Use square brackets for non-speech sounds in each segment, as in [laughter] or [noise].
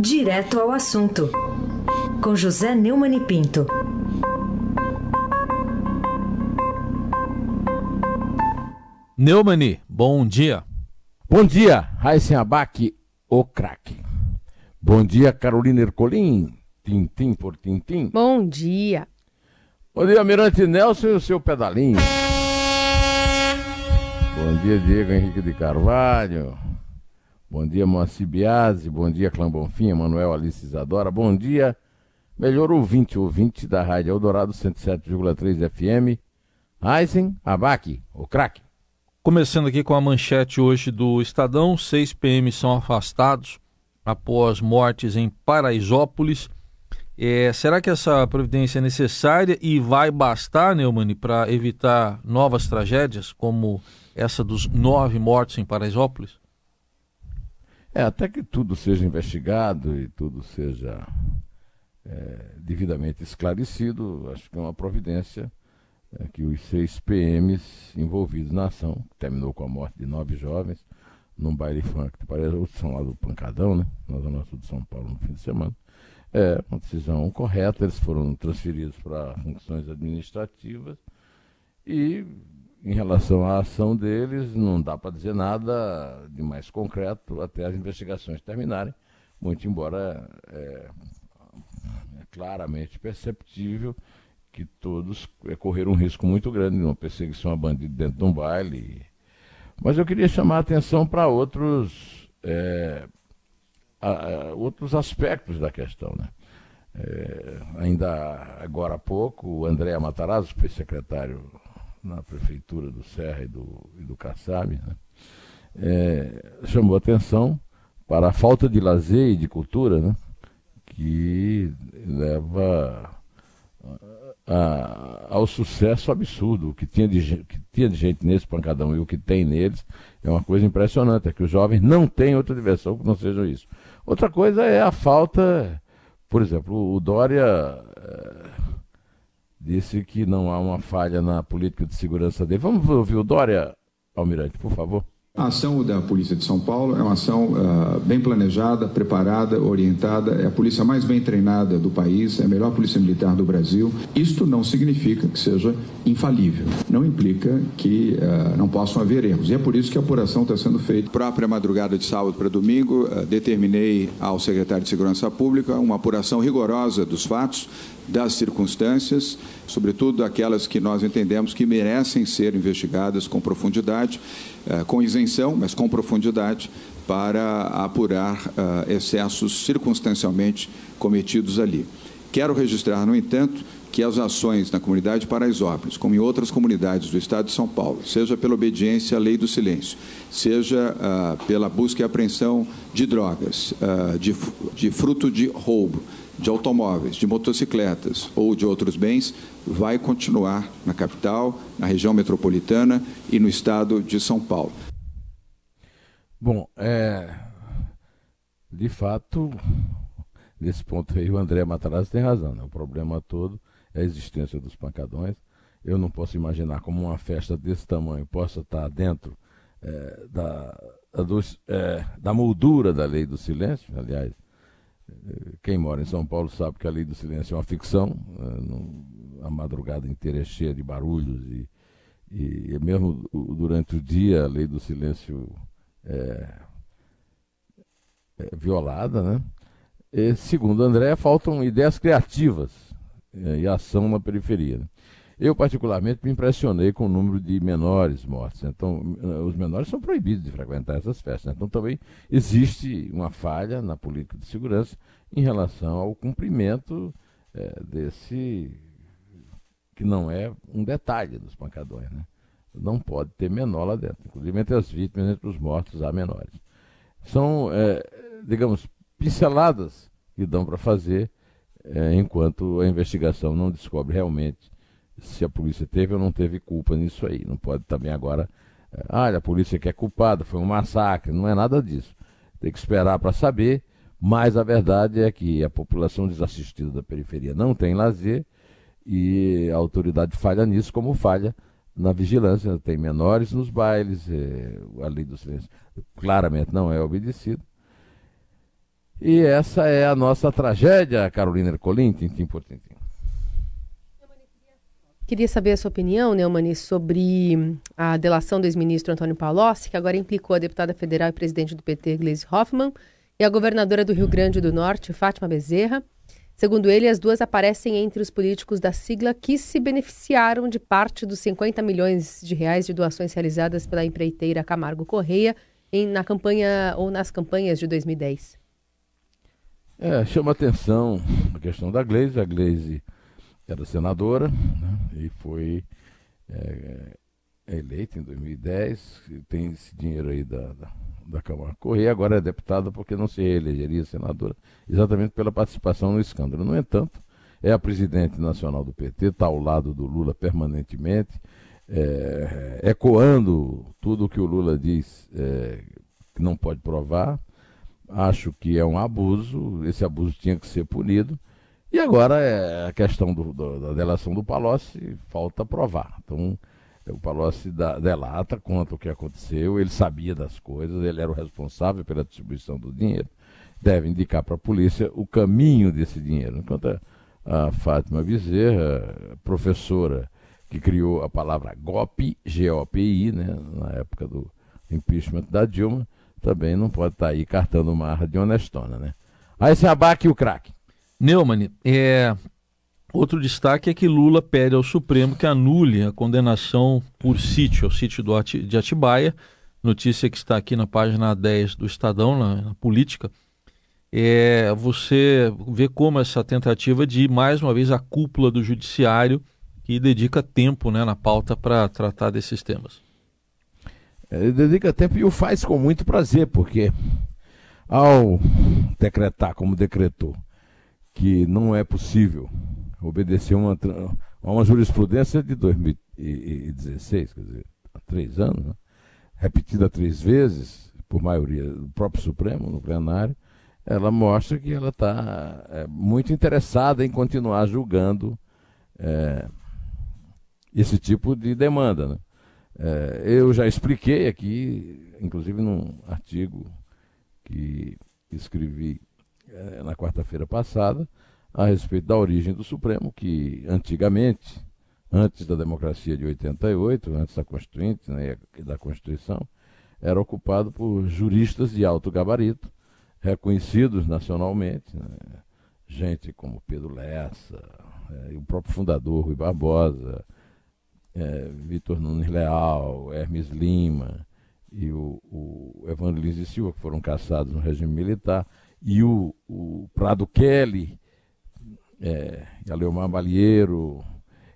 Direto ao assunto, com José Neumann e Pinto. Neumani, bom dia. Bom dia, Raíssen Abac, o craque. Bom dia, Carolina Ercolim, tintim por tintim. Bom dia. Bom dia, Mirante Nelson e o seu pedalinho. Bom dia, Diego Henrique de Carvalho. Bom dia, Moacir Biasi. Bom dia, Clã Bonfim, Manuel Alice Isadora. Bom dia, melhor ouvinte, ouvinte da Rádio Eldorado 107,3 FM. Heisen Abac, o craque. Começando aqui com a manchete hoje do Estadão: seis PMs são afastados após mortes em Paraisópolis. É, será que essa providência é necessária e vai bastar, Neumani, para evitar novas tragédias, como essa dos nove mortos em Paraisópolis? É, até que tudo seja investigado e tudo seja é, devidamente esclarecido, acho que é uma providência é, que os seis PMs envolvidos na ação, que terminou com a morte de nove jovens, num baile funk, parece outros são lá do Pancadão, né? Na Zona Sul de São Paulo, no fim de semana. É uma decisão correta, eles foram transferidos para funções administrativas e em relação à ação deles, não dá para dizer nada de mais concreto até as investigações terminarem, muito embora é, é claramente perceptível que todos é, correram um risco muito grande numa perseguição a bandido dentro de um baile. Mas eu queria chamar a atenção para outros, é, outros aspectos da questão. Né? É, ainda agora há pouco, o André Matarazzo, que foi secretário na prefeitura do Serra e do, e do Kassab, né? é, chamou atenção para a falta de lazer e de cultura né? que leva a, ao sucesso absurdo. O que tinha, de, que tinha de gente nesse pancadão e o que tem neles é uma coisa impressionante. É que os jovens não têm outra diversão que não seja isso. Outra coisa é a falta, por exemplo, o Dória é, disse que não há uma falha na política de segurança dele. Vamos ouvir o Dória, Almirante, por favor. A ação da Polícia de São Paulo é uma ação uh, bem planejada, preparada, orientada, é a polícia mais bem treinada do país, é a melhor polícia militar do Brasil. Isto não significa que seja infalível, não implica que uh, não possam haver erros. E é por isso que a apuração está sendo feita. Própria madrugada de sábado para domingo, uh, determinei ao secretário de Segurança Pública uma apuração rigorosa dos fatos, das circunstâncias, sobretudo aquelas que nós entendemos que merecem ser investigadas com profundidade, com isenção, mas com profundidade, para apurar eh, excessos circunstancialmente cometidos ali. Quero registrar, no entanto, que as ações na comunidade de Paraisópolis, como em outras comunidades do Estado de São Paulo, seja pela obediência à lei do silêncio, seja uh, pela busca e apreensão de drogas, uh, de, de fruto de roubo, de automóveis, de motocicletas ou de outros bens vai continuar na capital, na região metropolitana e no estado de São Paulo. Bom, é, de fato, nesse ponto aí o André Matarazzo tem razão. Né? O problema todo é a existência dos pancadões. Eu não posso imaginar como uma festa desse tamanho possa estar dentro é, da, dos, é, da moldura da lei do silêncio. Aliás, quem mora em São Paulo sabe que a lei do silêncio é uma ficção. Né? a madrugada inteira é cheia de barulhos e, e mesmo durante o dia a lei do silêncio é, é violada, né? E, segundo André, faltam ideias criativas é, e ação na periferia. Né? Eu, particularmente, me impressionei com o número de menores mortos. Então, eh, os menores são proibidos de frequentar essas festas. Então, também existe uma falha na política de segurança em relação ao cumprimento é, desse, que não é um detalhe dos pancadões. Né? Não pode ter menor lá dentro. Inclusive, entre as vítimas, entre os mortos, há menores. São, é, digamos, pinceladas que dão para fazer é, enquanto a investigação não descobre realmente se a polícia teve ou não teve culpa nisso aí. Não pode também agora, ah, a polícia que é culpada, foi um massacre. Não é nada disso. Tem que esperar para saber, mas a verdade é que a população desassistida da periferia não tem lazer e a autoridade falha nisso, como falha na vigilância. Tem menores nos bailes, é, a lei do silêncio claramente não é obedecida. E essa é a nossa tragédia, Carolina Ercolim, tintim por tintim. Queria saber a sua opinião, Neumani, sobre a delação do ex-ministro Antônio Palocci, que agora implicou a deputada federal e presidente do PT, Gleisi Hoffmann, e a governadora do Rio Grande do Norte, Fátima Bezerra. Segundo ele, as duas aparecem entre os políticos da sigla que se beneficiaram de parte dos 50 milhões de reais de doações realizadas pela empreiteira Camargo Correia em, na campanha ou nas campanhas de 2010. É, chama atenção a questão da Gleisi. A Gleisi era senadora né, e foi é, eleita em 2010, tem esse dinheiro aí da, da, da Câmara Correia, agora é deputada porque não se reelegeria senadora, exatamente pela participação no escândalo. No entanto, é a presidente nacional do PT, está ao lado do Lula permanentemente, é, ecoando tudo o que o Lula diz é, que não pode provar. Acho que é um abuso, esse abuso tinha que ser punido. E agora é a questão do, do, da delação do Palocci, falta provar. Então, o Palocci da, delata, conta o que aconteceu, ele sabia das coisas, ele era o responsável pela distribuição do dinheiro, deve indicar para a polícia o caminho desse dinheiro. Enquanto a, a Fátima Bezerra, professora que criou a palavra GOPI, G-O-P-I, né, na época do impeachment da Dilma, também não pode estar tá aí cartando marra de honestona. Né? Aí se abaque o craque. Neumann, é, outro destaque é que Lula pede ao Supremo que anule a condenação por sítio, ao sítio do de Atibaia, notícia que está aqui na página 10 do Estadão, na, na política. É, você vê como essa tentativa de, mais uma vez, a cúpula do judiciário que dedica tempo né, na pauta para tratar desses temas. Ele dedica tempo e o faz com muito prazer, porque ao decretar como decretou que não é possível obedecer uma, uma jurisprudência de 2016, quer dizer, há três anos, né? repetida três vezes, por maioria do próprio Supremo, no plenário, ela mostra que ela está é, muito interessada em continuar julgando é, esse tipo de demanda. Né? É, eu já expliquei aqui, inclusive num artigo que escrevi na quarta-feira passada, a respeito da origem do Supremo, que antigamente, antes da democracia de 88, antes da Constituinte né, e da Constituição, era ocupado por juristas de alto gabarito, reconhecidos nacionalmente, né, gente como Pedro Lessa, é, o próprio fundador Rui Barbosa, é, Vitor Nunes Leal, Hermes Lima e o, o Evandro Lins e Silva, que foram caçados no regime militar e o, o Prado Kelly, é, e a Leomar Balieiro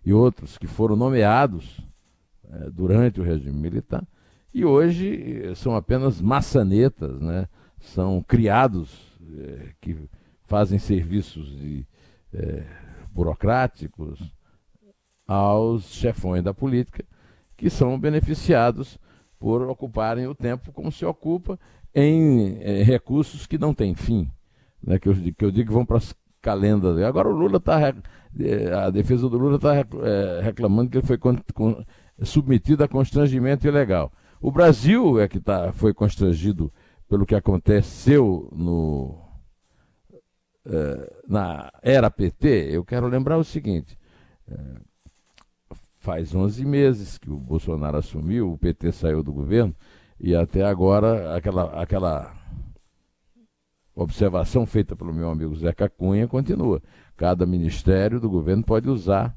e outros que foram nomeados é, durante o regime militar e hoje eh, são apenas maçanetas, né? são criados é, que fazem serviços de, é, burocráticos aos chefões da política que são beneficiados por ocuparem o tempo como se ocupa em é, recursos que não têm fim, né, que, eu, que eu digo que vão para as calendas. Agora o Lula está, é, a defesa do Lula está é, reclamando que ele foi con, con, submetido a constrangimento ilegal. O Brasil é que tá, foi constrangido pelo que aconteceu no, na era PT. Eu quero lembrar o seguinte. Faz 11 meses que o Bolsonaro assumiu, o PT saiu do governo, e até agora, aquela, aquela observação feita pelo meu amigo Zeca Cunha continua. Cada ministério do governo pode usar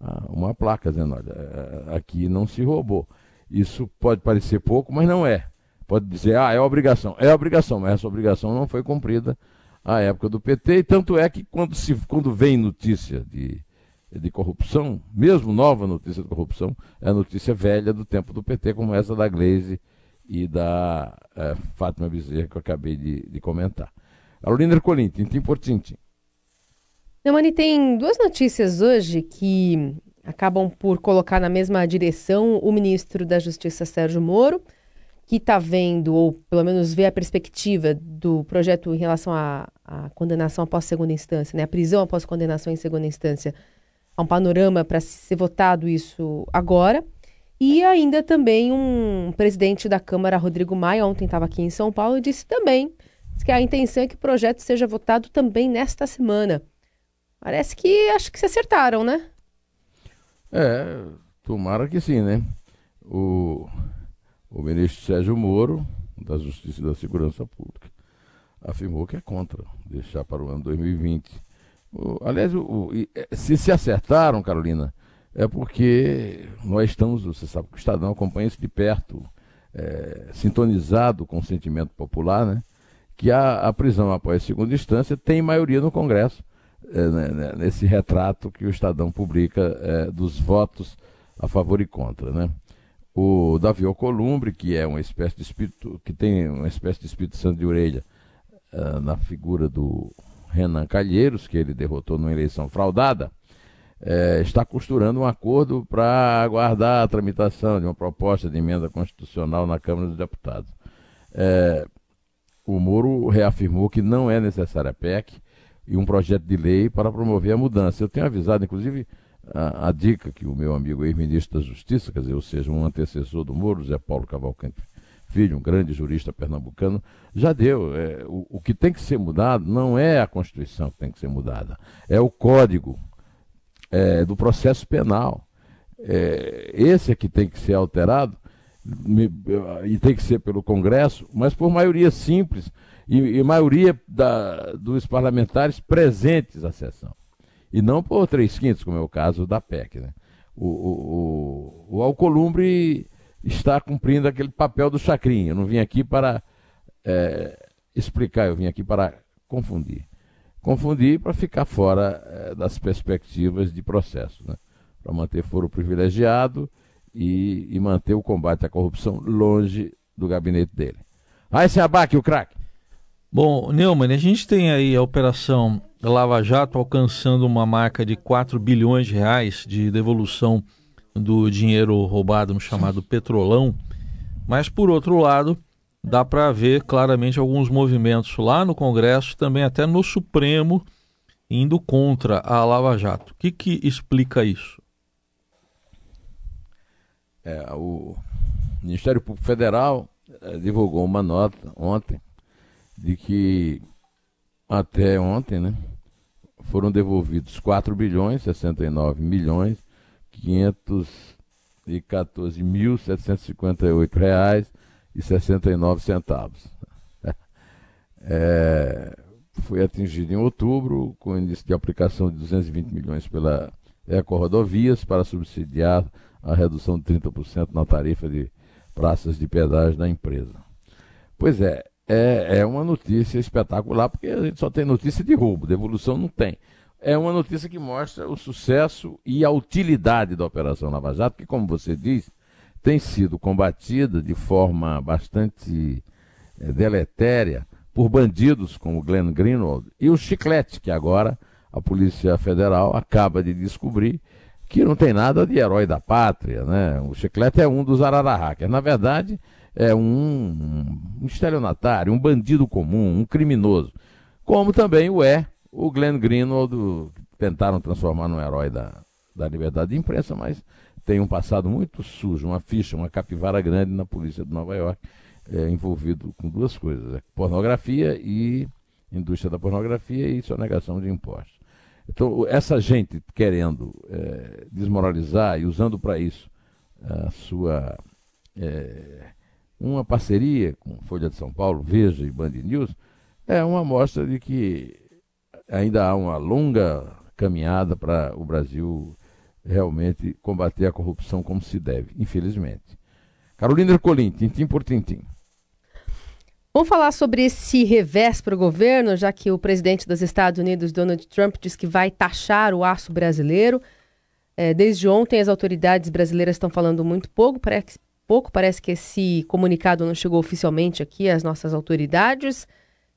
ah, uma placa dizendo: olha, eh, aqui não se roubou. Isso pode parecer pouco, mas não é. Pode dizer, ah, é obrigação. É obrigação, mas essa obrigação não foi cumprida à época do PT. E tanto é que quando, se, quando vem notícia de, de corrupção, mesmo nova notícia de corrupção, é notícia velha do tempo do PT, como essa da Glaze e da é, Fátima Bezerra, que eu acabei de, de comentar. Carolina Ercolim, tintim por tintim. Neumani, tem duas notícias hoje que acabam por colocar na mesma direção o ministro da Justiça, Sérgio Moro, que está vendo, ou pelo menos vê a perspectiva do projeto em relação à, à condenação após segunda instância, né, a prisão após condenação em segunda instância, há um panorama para ser votado isso agora. E ainda também um presidente da Câmara, Rodrigo Maia, ontem estava aqui em São Paulo, disse também que a intenção é que o projeto seja votado também nesta semana. Parece que acho que se acertaram, né? É, tomara que sim, né? O, o ministro Sérgio Moro, da Justiça e da Segurança Pública, afirmou que é contra deixar para o ano 2020. Aliás, o, o, é, se se acertaram, Carolina, é porque nós estamos, você sabe que o Estadão acompanha isso de perto, é, sintonizado com o sentimento popular, né? que a, a prisão após segunda instância tem maioria no Congresso é, né, né, nesse retrato que o Estadão publica é, dos votos a favor e contra, né? O Davi Alcolumbre, que é uma espécie de espírito, que tem uma espécie de espírito santo de orelha uh, na figura do Renan Calheiros, que ele derrotou numa eleição fraudada, é, está costurando um acordo para aguardar a tramitação de uma proposta de emenda constitucional na Câmara dos Deputados. É, o Moro reafirmou que não é necessária a PEC, e um projeto de lei para promover a mudança. Eu tenho avisado, inclusive, a, a dica que o meu amigo ex-ministro da Justiça, quer dizer, ou seja, um antecessor do Moro, Zé Paulo Cavalcante Filho, um grande jurista pernambucano, já deu. É, o, o que tem que ser mudado não é a Constituição que tem que ser mudada, é o Código é, do Processo Penal. É, esse é que tem que ser alterado e tem que ser pelo Congresso, mas por maioria simples e, e maioria da, dos parlamentares presentes à sessão. E não por três quintos, como é o caso da PEC. Né? O, o, o, o Alcolumbre está cumprindo aquele papel do chacrinho. Eu não vim aqui para é, explicar, eu vim aqui para confundir. Confundir para ficar fora é, das perspectivas de processo, né? para manter foro privilegiado e, e, manter o combate à corrupção longe do gabinete dele. Aí se abaque o craque. Bom, Neumann, a gente tem aí a operação Lava Jato alcançando uma marca de 4 bilhões de reais de devolução do dinheiro roubado no chamado Petrolão, mas por outro lado, dá para ver claramente alguns movimentos lá no Congresso, também até no Supremo, indo contra a Lava Jato. O que, que explica isso? É, o Ministério Público Federal é, divulgou uma nota ontem de que até ontem, né, foram devolvidos 4 bilhões 69 milhões 514 mil 758 reais e 69 centavos. [laughs] É, foi atingido em outubro com início de aplicação de 220 milhões pela Eco Rodovias para subsidiar a redução de 30% na tarifa de praças de pedágio da empresa. Pois é, é, é uma notícia espetacular, porque a gente só tem notícia de roubo, devolução não tem. É uma notícia que mostra o sucesso e a utilidade da Operação Lava Jato, que, como você diz, tem sido combatida de forma bastante é, deletéria por bandidos como Glenn Greenwald e o Chiclete, que agora a Polícia Federal acaba de descobrir que não tem nada de herói da pátria. Né? O Chiclete é um dos Ararahacas. Na verdade, é um, um estelionatário, um bandido comum, um criminoso. Como também o é o Glenn Greenwald, tentaram transformar num herói da, da liberdade de imprensa, mas tem um passado muito sujo, uma ficha, uma capivara grande na polícia de Nova York, é, envolvido com duas coisas: é, pornografia e indústria da pornografia e sonegação de impostos. Então, essa gente querendo é, desmoralizar e usando para isso a sua é, uma parceria com Folha de São Paulo, Veja e Band News, é uma amostra de que ainda há uma longa caminhada para o Brasil realmente combater a corrupção como se deve, infelizmente. Carolina Ercolim, tintim por tintim. Vamos falar sobre esse revés para o governo, já que o presidente dos Estados Unidos, Donald Trump, diz que vai taxar o aço brasileiro. É, desde ontem, as autoridades brasileiras estão falando muito pouco, parece, pouco. Parece que esse comunicado não chegou oficialmente aqui às nossas autoridades.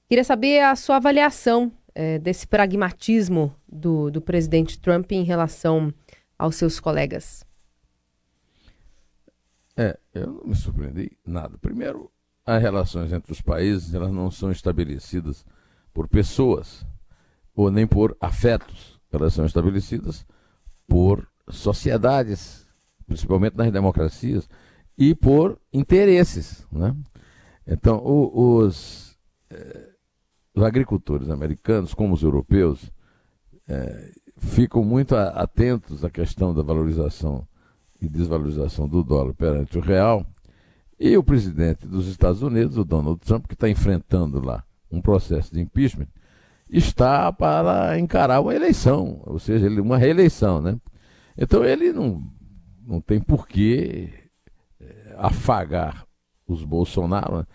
Queria saber a sua avaliação é, desse pragmatismo do, do presidente Trump em relação aos seus colegas. É, eu não me surpreendi nada. Primeiro, as relações entre os países elas não são estabelecidas por pessoas ou nem por afetos. Elas são estabelecidas por sociedades, principalmente nas democracias, e por interesses. Né? Então, o, os, eh, os agricultores americanos, como os europeus, é, ficam muito atentos à questão da valorização e desvalorização do dólar perante o real. E o presidente dos Estados Unidos, o Donald Trump, que está enfrentando lá um processo de impeachment, está para encarar uma eleição, ou seja, uma reeleição, né? Então ele não, não tem por que é, afagar os Bolsonaro. Né?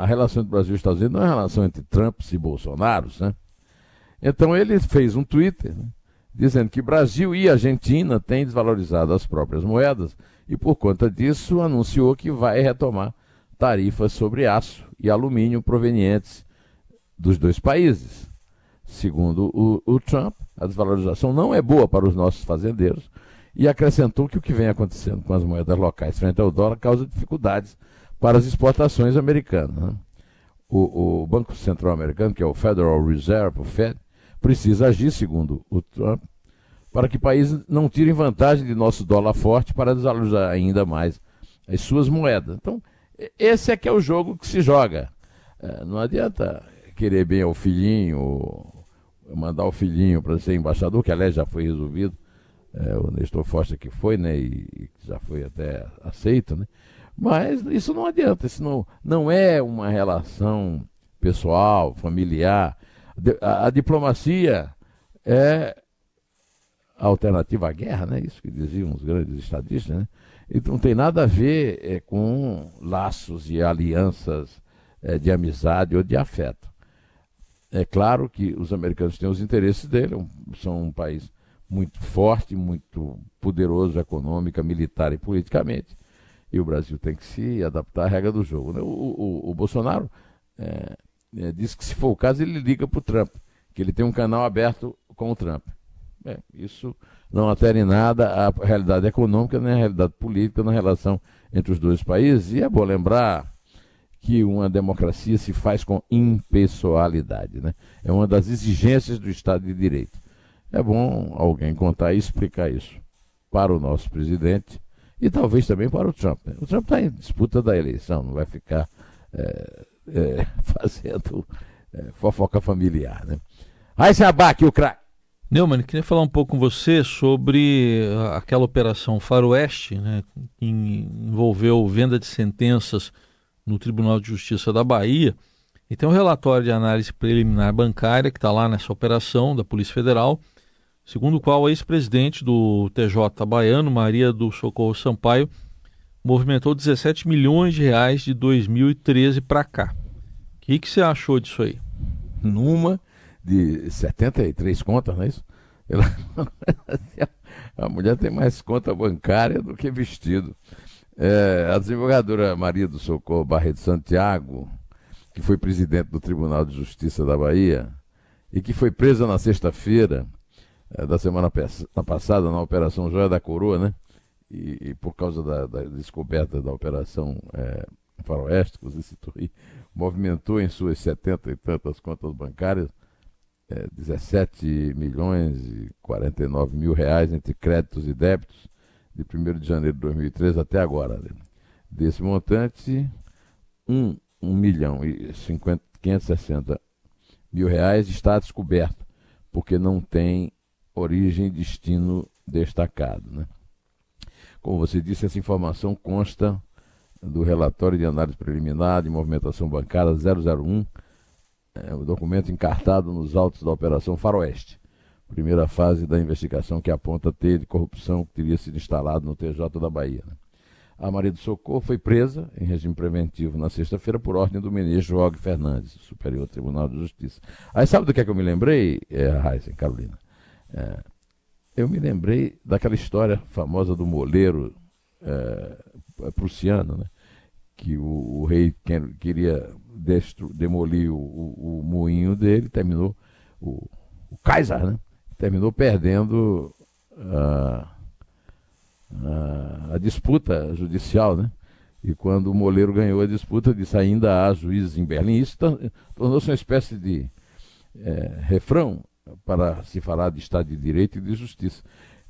A relação entre Brasil e Estados Unidos não é uma relação entre Trump e Bolsonaro, né? Então ele fez um Twitter né, dizendo que Brasil e Argentina têm desvalorizado as próprias moedas e por conta disso anunciou que vai retomar tarifas sobre aço e alumínio provenientes dos dois países. Segundo o, o Trump, a desvalorização não é boa para os nossos fazendeiros e acrescentou que o que vem acontecendo com as moedas locais frente ao dólar causa dificuldades para as exportações americanas. Né? O, o, Banco Central Americano, que é o Federal Reserve, o Fed, precisa agir, segundo o Trump, para que países não tirem vantagem de nosso dólar forte para desvalorizar ainda mais as suas moedas. Então, esse é que é o jogo que se joga. É, não adianta querer bem ao filhinho, mandar o filhinho para ser embaixador, que aliás já foi resolvido, é, o Nestor Foster que foi, né, e, já foi até aceito, né, mas isso não adianta, isso não, não é uma relação pessoal, familiar. A, a diplomacia é a alternativa à guerra, né? Isso que diziam os grandes estadistas, né? Então não tem nada a ver é, com laços e alianças é, de amizade ou de afeto. É claro que os americanos têm os interesses dele, são um país muito forte, muito poderoso econômica, militar e politicamente. E o Brasil tem que se adaptar à regra do jogo. Né? O, o, o, Bolsonaro é, é, diz que, se for o caso, ele liga para o Trump, que ele tem um canal aberto com o Trump. Isso não altera em nada a realidade econômica nem a realidade política na relação entre os dois países. E é bom lembrar que uma democracia se faz com impessoalidade. Né? É uma das exigências do Estado de Direito. É bom alguém contar e explicar isso para o nosso presidente e talvez também para o Trump. Né? O Trump está em disputa da eleição, não vai ficar é, é, [laughs] fazendo é, fofoca familiar. Né? Aí se abaque o craque. Neumann, queria falar um pouco com você sobre aquela operação Faroeste, né, que envolveu venda de sentenças no Tribunal de Justiça da Bahia. E tem um relatório de análise preliminar bancária que está lá nessa operação da Polícia Federal, segundo o qual o ex-presidente do TJ baiano, Maria do Socorro Sampaio, movimentou 17 milhões de reais de 2013 para cá. O que, que você achou disso aí? Numa de 73 contas, não é isso? Ela... [laughs] A mulher tem mais conta bancária do que vestido. É, a desembargadora Maria do Socorro Barreto Santiago, que foi presidente do Tribunal de Justiça da Bahia e que foi presa na sexta-feira é, da semana passada na Operação Joia da Coroa, né? E, e por causa da, da, descoberta da Operação é, Faroeste, que você citou aí, movimentou em suas setenta e tantas contas bancárias é, 17 milhões e 49 mil reais entre créditos e débitos de 1 de janeiro de 2013 até agora. Né? Desse montante, 1, 1 milhão e 50, 560 mil reais está descoberto, porque não tem origem e destino destacado. Né? Como você disse, essa informação consta do relatório de análise preliminar de movimentação bancária 001, é, o documento encartado nos autos da Operação Faroeste primeira fase da investigação que aponta ter de corrupção que teria sido instalado no TJ da Bahia. Né? A Maria do Socorro foi presa em regime preventivo na sexta-feira por ordem do ministro Og Fernandes, Superior Tribunal de Justiça. Aí sabe do que é que eu me lembrei, é, Heisen, Carolina? É, eu me lembrei daquela história famosa do moleiro é, prussiano, né? que o, o rei queria destru, demolir o, o, o, moinho dele, terminou o, o Kaiser, né? terminou perdendo a, a, a, disputa judicial, né? E quando o Moleiro ganhou a disputa, disse ainda há juízes em Berlim. Isso tornou-se uma espécie de é, refrão para se falar de Estado de Direito e de Justiça.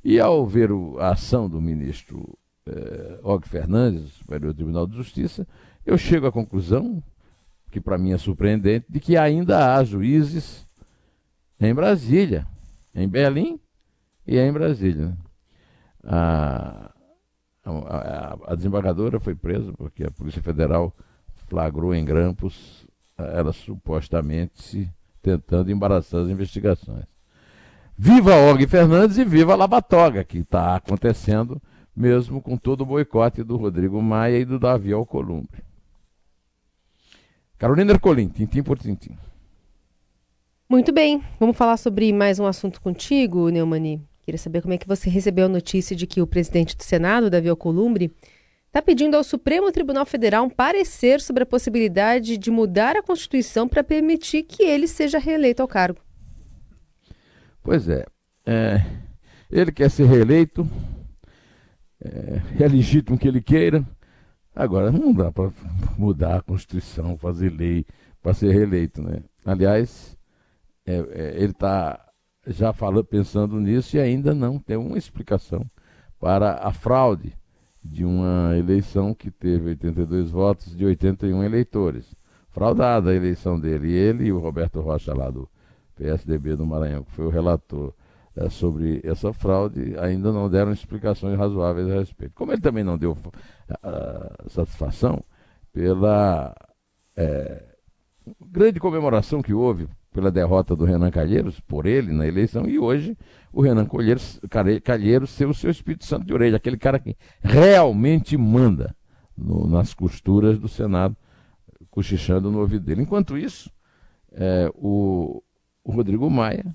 E ao ver a ação do ministro é, Og Fernandes, Superior Tribunal de Justiça, eu chego à conclusão que para mim é surpreendente, de que ainda há juízes em Brasília, em Berlim e em Brasília. Né? A, a, a, desembargadora foi presa porque a Polícia Federal flagrou em grampos ela supostamente tentando embaraçar as investigações. Viva Og Fernandes e viva a Labatoga, que está acontecendo mesmo com todo o boicote do Rodrigo Maia e do Davi Alcolumbre. Carolina Ercolim, tintim por tintim. Muito bem, vamos falar sobre mais um assunto contigo, Neumani. Queria saber como é que você recebeu a notícia de que o presidente do Senado, Davi Alcolumbre, está pedindo ao Supremo Tribunal Federal um parecer sobre a possibilidade de mudar a Constituição para permitir que ele seja reeleito ao cargo. Pois é, é ele quer ser reeleito, é, é legítimo que ele queira, Agora, não dá para mudar a Constituição, fazer lei para ser reeleito. Né? Aliás, é, é, ele está já falando, pensando nisso e ainda não tem uma explicação para a fraude de uma eleição que teve 82 votos de 81 eleitores. Fraudada a eleição dele. Ele e o Roberto Rocha, lá do PSDB do Maranhão, que foi o relator é, sobre essa fraude ainda não deram explicações razoáveis a respeito. Como ele também não deu uh, satisfação pela grande comemoração que houve pela derrota do Renan Calheiros, por ele na eleição, e hoje o Renan Calheiros, Calheiros ser o seu Espírito Santo de orelha, aquele cara que realmente manda no, nas costuras do Senado, cochichando no ouvido dele. Enquanto isso, é, o, o Rodrigo Maia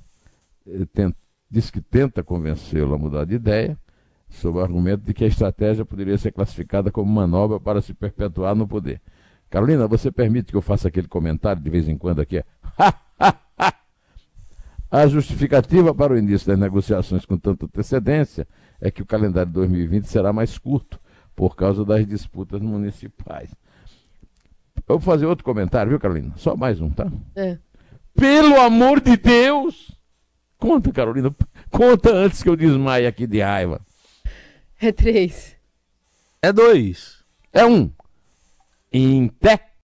eh, tenta diz que tenta convencê-lo a mudar de ideia, sob o argumento de que a estratégia poderia ser classificada como manobra para se perpetuar no poder. Carolina, você permite que eu faça aquele comentário de vez em quando aqui? [laughs] a justificativa para o início das negociações com tanta antecedência é que o calendário de 2020 será mais curto por causa das disputas municipais. Eu vou fazer outro comentário, viu, Carolina? Só mais um, tá? É. Pelo amor de Deus! Conta, Carolina. Conta antes que eu desmaie aqui de raiva. É três. É dois. É um. Em té.